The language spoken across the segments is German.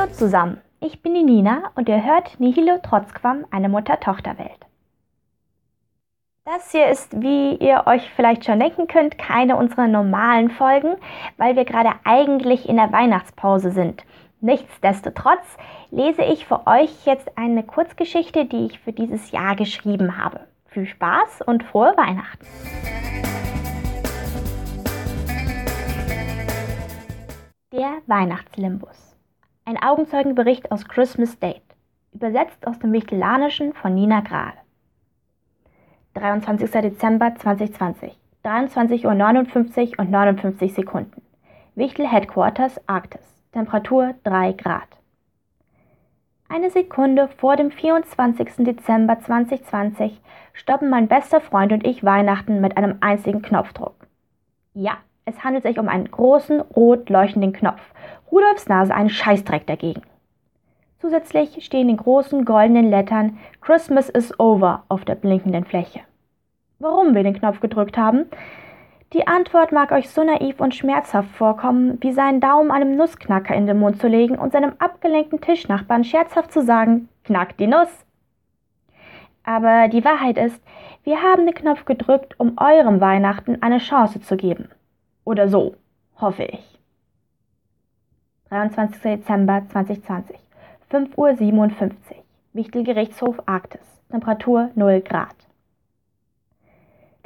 Hallo zusammen, ich bin die Nina und ihr hört Nihilo Trotzquam, eine Mutter-Tochter-Welt. Das hier ist, wie ihr euch vielleicht schon denken könnt, keine unserer normalen Folgen, weil wir gerade eigentlich in der Weihnachtspause sind. Nichtsdestotrotz lese ich für euch jetzt eine Kurzgeschichte, die ich für dieses Jahr geschrieben habe. Viel Spaß und frohe Weihnachten! Der Weihnachtslimbus. Ein Augenzeugenbericht aus Christmas Date. Übersetzt aus dem Wichtellanischen von Nina Grahl. 23. Dezember 2020. 23.59 Uhr und 59 Sekunden. Wichtel Headquarters Arktis. Temperatur 3 Grad. Eine Sekunde vor dem 24. Dezember 2020 stoppen mein bester Freund und ich Weihnachten mit einem einzigen Knopfdruck. Ja, es handelt sich um einen großen, rot leuchtenden Knopf. Rudolfs Nase einen Scheißdreck dagegen. Zusätzlich stehen in großen goldenen Lettern Christmas is over auf der blinkenden Fläche. Warum wir den Knopf gedrückt haben? Die Antwort mag euch so naiv und schmerzhaft vorkommen, wie seinen Daumen einem Nussknacker in den Mund zu legen und seinem abgelenkten Tischnachbarn scherzhaft zu sagen, knack die Nuss. Aber die Wahrheit ist, wir haben den Knopf gedrückt, um eurem Weihnachten eine Chance zu geben. Oder so, hoffe ich. 23. Dezember 2020, 5.57 Uhr, Wichtelgerichtshof Arktis, Temperatur 0 Grad.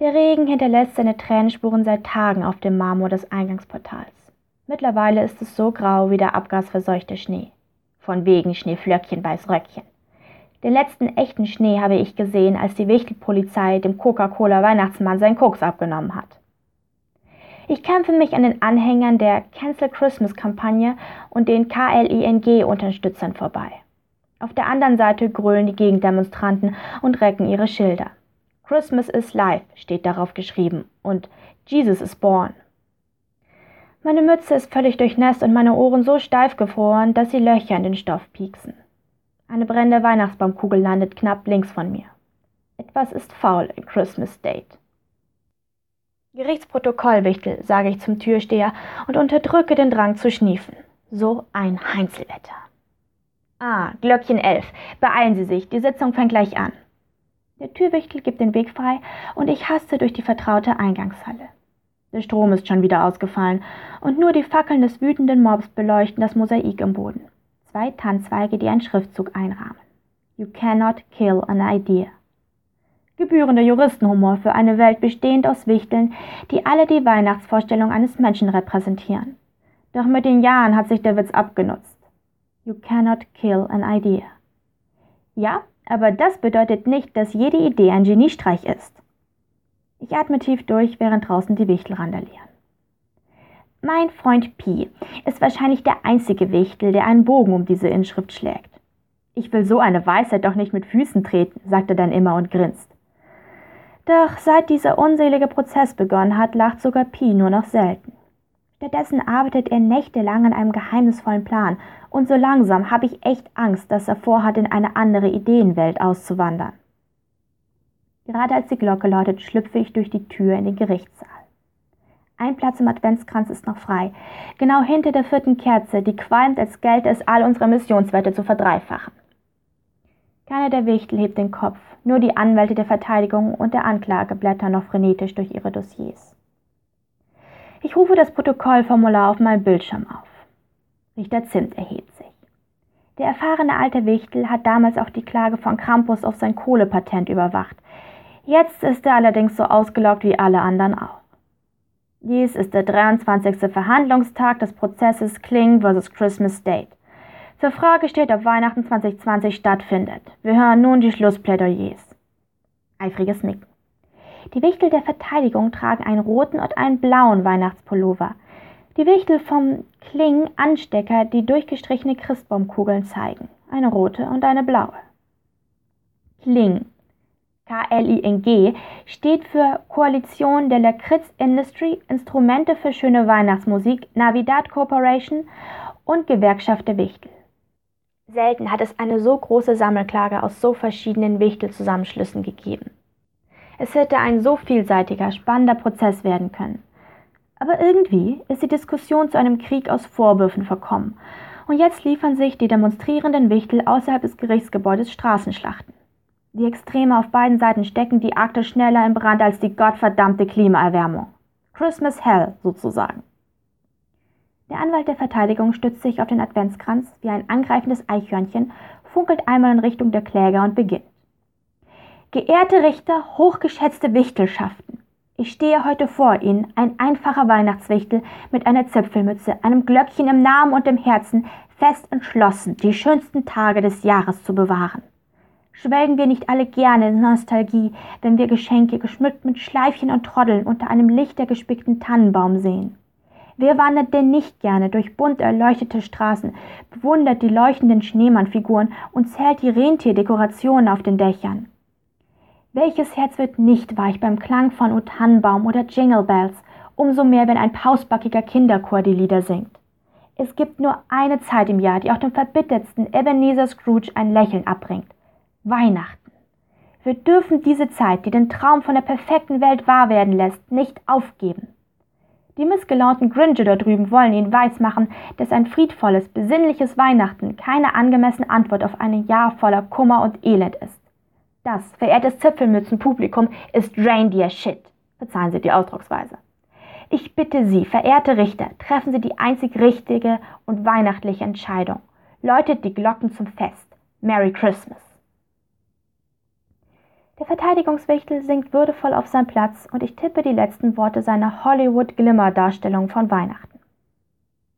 Der Regen hinterlässt seine Tränenspuren seit Tagen auf dem Marmor des Eingangsportals. Mittlerweile ist es so grau wie der abgasverseuchte Schnee. Von wegen Schneeflöckchen weiß Röckchen. Den letzten echten Schnee habe ich gesehen, als die Wichtelpolizei dem Coca-Cola-Weihnachtsmann seinen Koks abgenommen hat. Ich kämpfe mich an den Anhängern der Cancel Christmas-Kampagne und den KLING-Unterstützern vorbei. Auf der anderen Seite grölen die Gegendemonstranten und recken ihre Schilder. Christmas is life steht darauf geschrieben und Jesus is born. Meine Mütze ist völlig durchnässt und meine Ohren so steif gefroren, dass sie Löcher in den Stoff pieksen. Eine brennende Weihnachtsbaumkugel landet knapp links von mir. Etwas ist faul im Christmas Date. Gerichtsprotokollwichtel, sage ich zum Türsteher und unterdrücke den Drang zu schniefen. So ein Heinzelwetter. Ah, Glöckchen 11. Beeilen Sie sich, die Sitzung fängt gleich an. Der Türwichtel gibt den Weg frei und ich haste durch die vertraute Eingangshalle. Der Strom ist schon wieder ausgefallen und nur die Fackeln des wütenden Mobs beleuchten das Mosaik im Boden. Zwei Tannzweige, die einen Schriftzug einrahmen. You cannot kill an idea gebührender Juristenhumor für eine Welt bestehend aus Wichteln, die alle die Weihnachtsvorstellung eines Menschen repräsentieren. Doch mit den Jahren hat sich der Witz abgenutzt. You cannot kill an idea. Ja, aber das bedeutet nicht, dass jede Idee ein Geniestreich ist. Ich atme tief durch, während draußen die Wichtel randalieren. Mein Freund Pi ist wahrscheinlich der einzige Wichtel, der einen Bogen um diese Inschrift schlägt. Ich will so eine Weisheit doch nicht mit Füßen treten, sagt er dann immer und grinst. Doch seit dieser unselige Prozess begonnen hat, lacht sogar Pi nur noch selten. Stattdessen arbeitet er nächtelang an einem geheimnisvollen Plan, und so langsam habe ich echt Angst, dass er vorhat, in eine andere Ideenwelt auszuwandern. Gerade als die Glocke läutet, schlüpfe ich durch die Tür in den Gerichtssaal. Ein Platz im Adventskranz ist noch frei, genau hinter der vierten Kerze, die qualmt, als gelte es all unsere Missionswerte zu verdreifachen. Keiner der Wichtel hebt den Kopf, nur die Anwälte der Verteidigung und der Anklage blättern noch frenetisch durch ihre Dossiers. Ich rufe das Protokollformular auf meinem Bildschirm auf. Richter Zimt erhebt sich. Der erfahrene alte Wichtel hat damals auch die Klage von Krampus auf sein Kohlepatent überwacht. Jetzt ist er allerdings so ausgelaugt wie alle anderen auch. Dies ist der 23. Verhandlungstag des Prozesses Kling vs. Christmas Date. Zur Frage steht, ob Weihnachten 2020 stattfindet. Wir hören nun die Schlussplädoyers. Eifriges Nicken. Die Wichtel der Verteidigung tragen einen roten und einen blauen Weihnachtspullover. Die Wichtel vom Kling Anstecker, die durchgestrichene Christbaumkugeln zeigen. Eine rote und eine blaue. Kling KLING steht für Koalition der Lakritz Industry, Instrumente für schöne Weihnachtsmusik, Navidad Corporation und Gewerkschaft der Wichtel. Selten hat es eine so große Sammelklage aus so verschiedenen Wichtelzusammenschlüssen gegeben. Es hätte ein so vielseitiger, spannender Prozess werden können. Aber irgendwie ist die Diskussion zu einem Krieg aus Vorwürfen verkommen. Und jetzt liefern sich die demonstrierenden Wichtel außerhalb des Gerichtsgebäudes Straßenschlachten. Die Extreme auf beiden Seiten stecken die Arktis schneller in Brand als die gottverdammte Klimaerwärmung. Christmas Hell sozusagen. Der Anwalt der Verteidigung stützt sich auf den Adventskranz wie ein angreifendes Eichhörnchen, funkelt einmal in Richtung der Kläger und beginnt. Geehrte Richter, hochgeschätzte Wichtelschaften, ich stehe heute vor Ihnen, ein einfacher Weihnachtswichtel mit einer Zipfelmütze, einem Glöckchen im Namen und im Herzen, fest entschlossen, die schönsten Tage des Jahres zu bewahren. Schwelgen wir nicht alle gerne in Nostalgie, wenn wir Geschenke geschmückt mit Schleifchen und Troddeln unter einem lichtergespickten Tannenbaum sehen? Wer wandert denn nicht gerne durch bunt erleuchtete Straßen, bewundert die leuchtenden Schneemannfiguren und zählt die Rentierdekorationen auf den Dächern? Welches Herz wird nicht weich beim Klang von O oder Jingle Bells, umso mehr, wenn ein pausbackiger Kinderchor die Lieder singt? Es gibt nur eine Zeit im Jahr, die auch dem verbittertsten Ebenezer Scrooge ein Lächeln abbringt. Weihnachten. Wir dürfen diese Zeit, die den Traum von der perfekten Welt wahr werden lässt, nicht aufgeben. Die missgelaunten Gringe da drüben wollen ihnen weismachen, dass ein friedvolles, besinnliches Weihnachten keine angemessene Antwort auf ein Jahr voller Kummer und Elend ist. Das, verehrtes Zipfelmützenpublikum, ist Reindeer Shit. Verzeihen Sie die Ausdrucksweise. Ich bitte Sie, verehrte Richter, treffen Sie die einzig richtige und weihnachtliche Entscheidung. Läutet die Glocken zum Fest. Merry Christmas. Der Verteidigungswichtel sinkt würdevoll auf seinen Platz und ich tippe die letzten Worte seiner Hollywood-Glimmer-Darstellung von Weihnachten.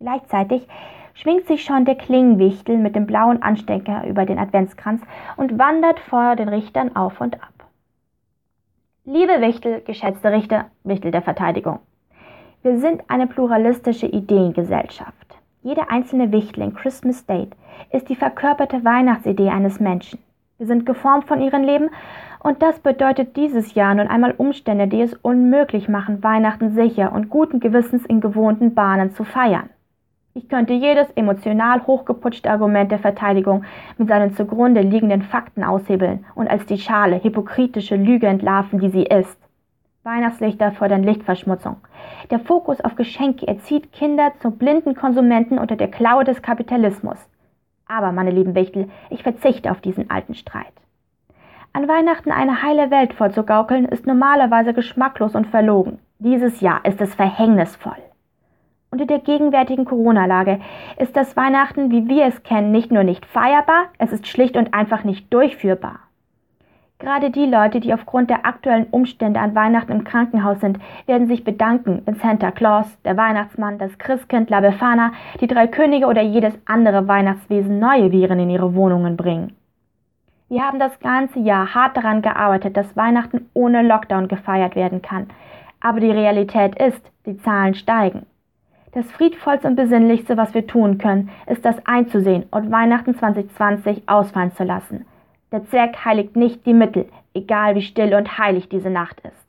Gleichzeitig schwingt sich schon der Klingenwichtel mit dem blauen Anstecker über den Adventskranz und wandert vor den Richtern auf und ab. Liebe Wichtel, geschätzte Richter, Wichtel der Verteidigung. Wir sind eine pluralistische Ideengesellschaft. Jede einzelne Wichtel in Christmas State ist die verkörperte Weihnachtsidee eines Menschen. Wir sind geformt von ihrem Leben und das bedeutet dieses Jahr nun einmal Umstände, die es unmöglich machen, Weihnachten sicher und guten Gewissens in gewohnten Bahnen zu feiern. Ich könnte jedes emotional hochgeputschte Argument der Verteidigung mit seinen zugrunde liegenden Fakten aushebeln und als die schale, hypokritische Lüge entlarven, die sie ist. Weihnachtslichter fördern Lichtverschmutzung. Der Fokus auf Geschenke erzieht Kinder zu blinden Konsumenten unter der Klaue des Kapitalismus. Aber, meine lieben Wichtel, ich verzichte auf diesen alten Streit. An Weihnachten eine heile Welt vorzugaukeln, ist normalerweise geschmacklos und verlogen. Dieses Jahr ist es verhängnisvoll. Unter der gegenwärtigen Corona-Lage ist das Weihnachten, wie wir es kennen, nicht nur nicht feierbar, es ist schlicht und einfach nicht durchführbar. Gerade die Leute, die aufgrund der aktuellen Umstände an Weihnachten im Krankenhaus sind, werden sich bedanken, wenn Santa Claus, der Weihnachtsmann, das Christkind, La Befana, die drei Könige oder jedes andere Weihnachtswesen neue Viren in ihre Wohnungen bringen. Wir haben das ganze Jahr hart daran gearbeitet, dass Weihnachten ohne Lockdown gefeiert werden kann. Aber die Realität ist, die Zahlen steigen. Das friedvollste und besinnlichste, was wir tun können, ist das einzusehen und Weihnachten 2020 ausfallen zu lassen. Der Zweck heiligt nicht die Mittel, egal wie still und heilig diese Nacht ist.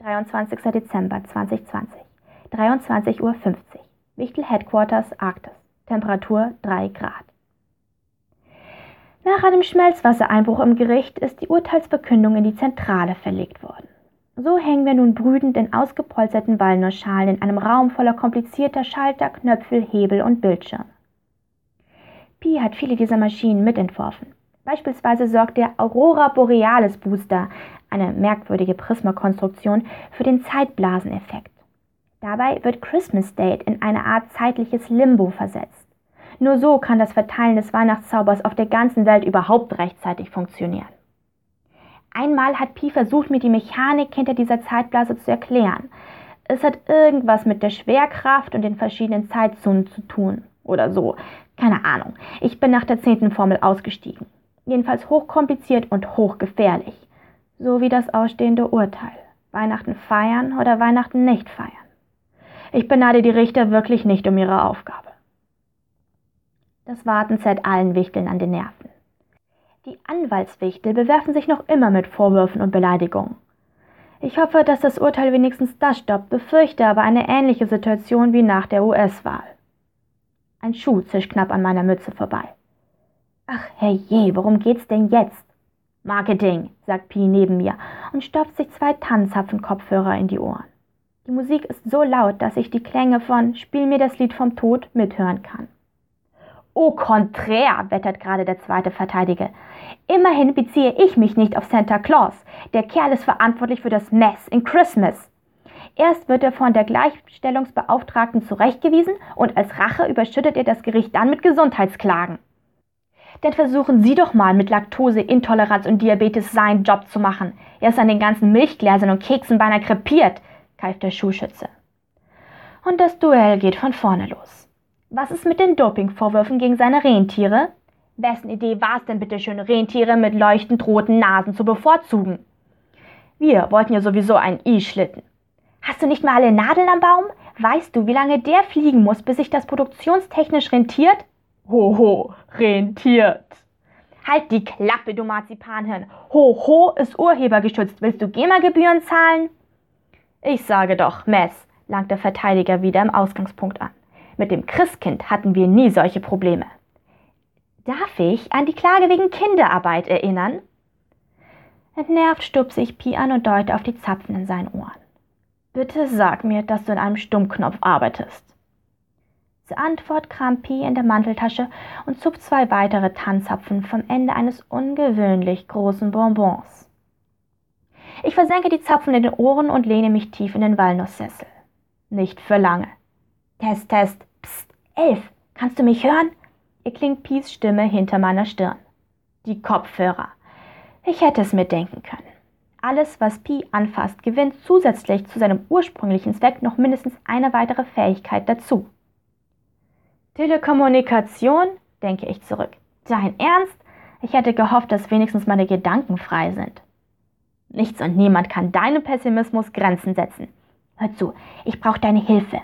23. Dezember 2020, 23.50 Uhr. Wichtel Headquarters Arktis. Temperatur 3 Grad. Nach einem Schmelzwassereinbruch im Gericht ist die Urteilsverkündung in die Zentrale verlegt worden. So hängen wir nun brüdend in ausgepolsterten Walnussschalen in einem Raum voller komplizierter Schalter, Knöpfe, Hebel und Bildschirme. Pi hat viele dieser Maschinen mitentworfen. Beispielsweise sorgt der Aurora Borealis Booster, eine merkwürdige Prismakonstruktion, für den Zeitblaseneffekt. Dabei wird Christmas Date in eine Art zeitliches Limbo versetzt. Nur so kann das Verteilen des Weihnachtszaubers auf der ganzen Welt überhaupt rechtzeitig funktionieren. Einmal hat Pi versucht, mir die Mechanik hinter dieser Zeitblase zu erklären. Es hat irgendwas mit der Schwerkraft und den verschiedenen Zeitzonen zu tun. Oder so. Keine Ahnung. Ich bin nach der zehnten Formel ausgestiegen. Jedenfalls hochkompliziert und hochgefährlich. So wie das ausstehende Urteil. Weihnachten feiern oder Weihnachten nicht feiern. Ich beneide die Richter wirklich nicht um ihre Aufgabe. Das Warten zerrt allen Wichteln an den Nerven. Die Anwaltswichtel bewerfen sich noch immer mit Vorwürfen und Beleidigungen. Ich hoffe, dass das Urteil wenigstens das stoppt, befürchte aber eine ähnliche Situation wie nach der US-Wahl. Ein Schuh zischt knapp an meiner Mütze vorbei. Ach herrje, worum geht's denn jetzt? Marketing, sagt Pi neben mir und stopft sich zwei Tannenzapfen-Kopfhörer in die Ohren. Die Musik ist so laut, dass ich die Klänge von Spiel mir das Lied vom Tod mithören kann. Au contraire, wettert gerade der zweite Verteidiger. Immerhin beziehe ich mich nicht auf Santa Claus. Der Kerl ist verantwortlich für das Mess in Christmas. Erst wird er von der Gleichstellungsbeauftragten zurechtgewiesen und als Rache überschüttet er das Gericht dann mit Gesundheitsklagen. Denn versuchen Sie doch mal mit Laktoseintoleranz und Diabetes seinen Job zu machen. Er ist an den ganzen Milchgläsern und Keksen beinahe krepiert, keift der Schuhschütze. Und das Duell geht von vorne los. Was ist mit den Dopingvorwürfen gegen seine Rentiere? Wessen Idee war es denn bitte schön, Rentiere mit leuchtend roten Nasen zu bevorzugen? Wir wollten ja sowieso einen I-Schlitten. Hast du nicht mal alle Nadeln am Baum? Weißt du, wie lange der fliegen muss, bis sich das produktionstechnisch rentiert? Hoho, rentiert. Halt die Klappe, du Marzipanhirn. Hoho ist urhebergeschützt. Willst du GEMA-Gebühren zahlen? Ich sage doch, Mess, langt der Verteidiger wieder im Ausgangspunkt an. Mit dem Christkind hatten wir nie solche Probleme. Darf ich an die Klage wegen Kinderarbeit erinnern? Entnervt stupse ich Pi an und deute auf die Zapfen in seinen Ohren. Bitte sag mir, dass du in einem Stummknopf arbeitest. Zur Antwort kramt Pi in der Manteltasche und zupft zwei weitere Tanzapfen vom Ende eines ungewöhnlich großen Bonbons. Ich versenke die Zapfen in den Ohren und lehne mich tief in den Walnusssessel. Nicht für lange. Test, Test. Psst, Elf, kannst du mich hören? erklingt Pies Stimme hinter meiner Stirn. Die Kopfhörer. Ich hätte es mir denken können. Alles, was Pi anfasst, gewinnt zusätzlich zu seinem ursprünglichen Zweck noch mindestens eine weitere Fähigkeit dazu. Telekommunikation, denke ich zurück. Dein Ernst? Ich hätte gehofft, dass wenigstens meine Gedanken frei sind. Nichts und niemand kann deinem Pessimismus Grenzen setzen. Hör zu, ich brauche deine Hilfe.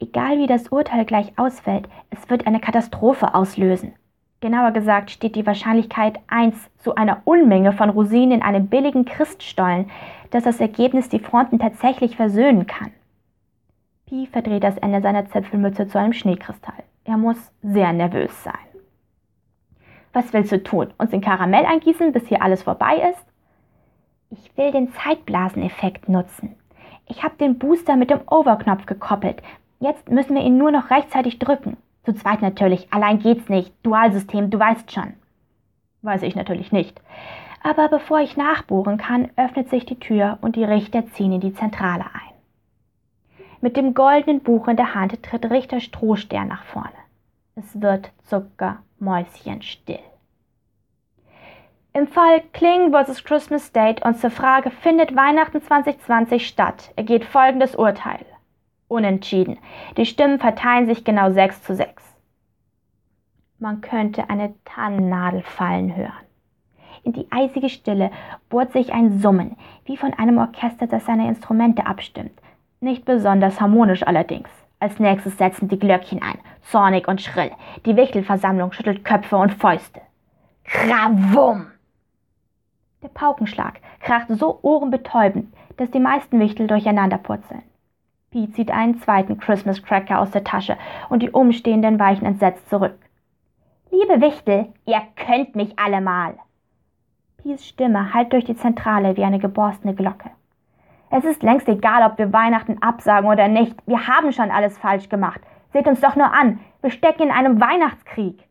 Egal wie das Urteil gleich ausfällt, es wird eine Katastrophe auslösen. Genauer gesagt steht die Wahrscheinlichkeit 1 zu einer Unmenge von Rosinen in einem billigen Christstollen, dass das Ergebnis die Fronten tatsächlich versöhnen kann. Pi verdreht das Ende seiner Zipfelmütze zu einem Schneekristall. Er muss sehr nervös sein. Was willst du tun? Uns in Karamell eingießen, bis hier alles vorbei ist? Ich will den Zeitblaseneffekt nutzen. Ich habe den Booster mit dem Overknopf gekoppelt, Jetzt müssen wir ihn nur noch rechtzeitig drücken. Zu zweit natürlich, allein geht's nicht. Dualsystem, du weißt schon. Weiß ich natürlich nicht. Aber bevor ich nachbohren kann, öffnet sich die Tür und die Richter ziehen in die Zentrale ein. Mit dem goldenen Buch in der Hand tritt Richter Strohstern nach vorne. Es wird zuckermäuschenstill. Im Fall Kling vs. Christmas Date und zur Frage, findet Weihnachten 2020 statt, ergeht folgendes Urteil. Unentschieden. Die Stimmen verteilen sich genau 6 zu 6. Man könnte eine Tannennadel fallen hören. In die eisige Stille bohrt sich ein Summen, wie von einem Orchester, das seine Instrumente abstimmt. Nicht besonders harmonisch allerdings. Als nächstes setzen die Glöckchen ein, zornig und schrill. Die Wichtelversammlung schüttelt Köpfe und Fäuste. Krawum! Der Paukenschlag kracht so ohrenbetäubend, dass die meisten Wichtel durcheinander purzeln. Pete zieht einen zweiten Christmas Cracker aus der Tasche und die Umstehenden weichen entsetzt zurück. Liebe Wichtel, ihr könnt mich alle mal. Pies Stimme hallt durch die Zentrale wie eine geborstene Glocke. Es ist längst egal, ob wir Weihnachten absagen oder nicht. Wir haben schon alles falsch gemacht. Seht uns doch nur an. Wir stecken in einem Weihnachtskrieg.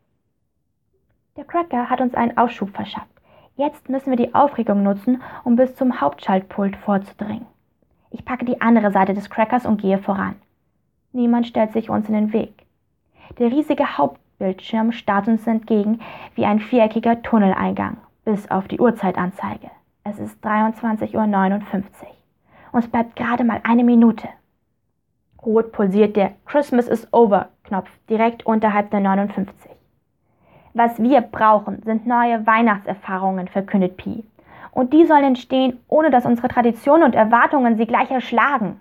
Der Cracker hat uns einen Aufschub verschafft. Jetzt müssen wir die Aufregung nutzen, um bis zum Hauptschaltpult vorzudringen. Ich packe die andere Seite des Crackers und gehe voran. Niemand stellt sich uns in den Weg. Der riesige Hauptbildschirm starrt uns entgegen wie ein viereckiger Tunneleingang, bis auf die Uhrzeitanzeige. Es ist 23.59 Uhr. Uns bleibt gerade mal eine Minute. Rot pulsiert der Christmas is over Knopf direkt unterhalb der 59. Was wir brauchen, sind neue Weihnachtserfahrungen, verkündet Pi und die sollen entstehen, ohne dass unsere Traditionen und Erwartungen sie gleich erschlagen.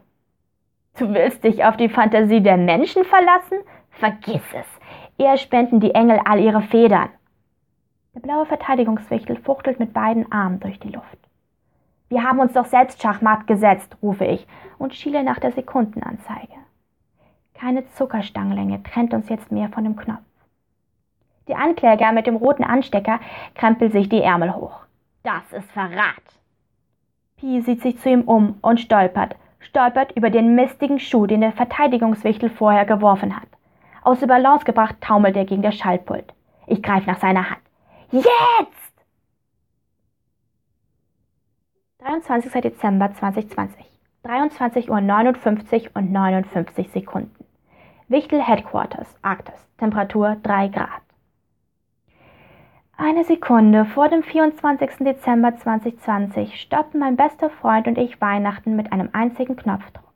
Du willst dich auf die Fantasie der Menschen verlassen? Vergiss es. Eher spenden die Engel all ihre Federn. Der blaue Verteidigungswichtel fuchtelt mit beiden Armen durch die Luft. Wir haben uns doch selbst Schachmatt gesetzt, rufe ich und schiele nach der Sekundenanzeige. Keine Zuckerstangenlänge trennt uns jetzt mehr von dem Knopf. Der Ankläger mit dem roten Anstecker krempelt sich die Ärmel hoch. Das ist Verrat. Pi sieht sich zu ihm um und stolpert, stolpert über den mistigen Schuh, den der Verteidigungswichtel vorher geworfen hat. Aus der Balance gebracht taumelt er gegen das Schaltpult. Ich greife nach seiner Hand. Jetzt! 23. Dezember 2020. 23.59 Uhr und 59 Sekunden. Wichtel Headquarters, Arktis. Temperatur 3 Grad. Eine Sekunde vor dem 24. Dezember 2020 stoppen mein bester Freund und ich Weihnachten mit einem einzigen Knopfdruck.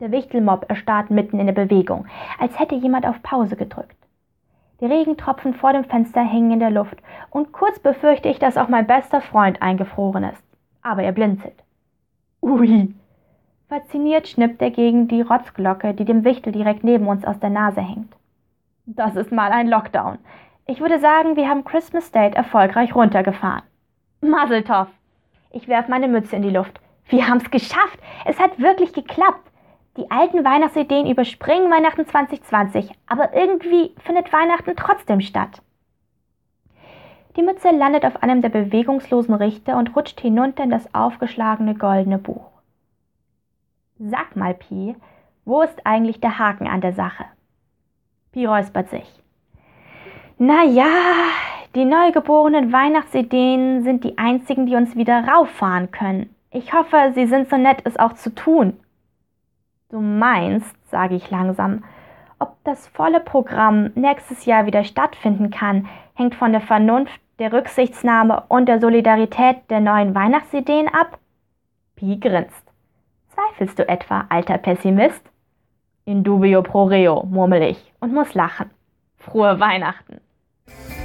Der Wichtelmob erstarrt mitten in der Bewegung, als hätte jemand auf Pause gedrückt. Die Regentropfen vor dem Fenster hängen in der Luft und kurz befürchte ich, dass auch mein bester Freund eingefroren ist. Aber er blinzelt. Ui! Fasziniert schnippt er gegen die Rotzglocke, die dem Wichtel direkt neben uns aus der Nase hängt. Das ist mal ein Lockdown. Ich würde sagen, wir haben Christmas Date erfolgreich runtergefahren. Maseltoff! Ich werf meine Mütze in die Luft. Wir haben's geschafft! Es hat wirklich geklappt! Die alten Weihnachtsideen überspringen Weihnachten 2020, aber irgendwie findet Weihnachten trotzdem statt. Die Mütze landet auf einem der bewegungslosen Richter und rutscht hinunter in das aufgeschlagene goldene Buch. Sag mal, Pi, wo ist eigentlich der Haken an der Sache? Pi räuspert sich. Na ja, die neugeborenen Weihnachtsideen sind die einzigen, die uns wieder rauffahren können. Ich hoffe, Sie sind so nett, es auch zu tun. Du meinst, sage ich langsam, ob das volle Programm nächstes Jahr wieder stattfinden kann, hängt von der Vernunft, der Rücksichtsnahme und der Solidarität der neuen Weihnachtsideen ab? Pi grinst. Zweifelst du etwa, alter Pessimist? In dubio pro reo, murmel ich und muss lachen. Frohe Weihnachten. Yeah.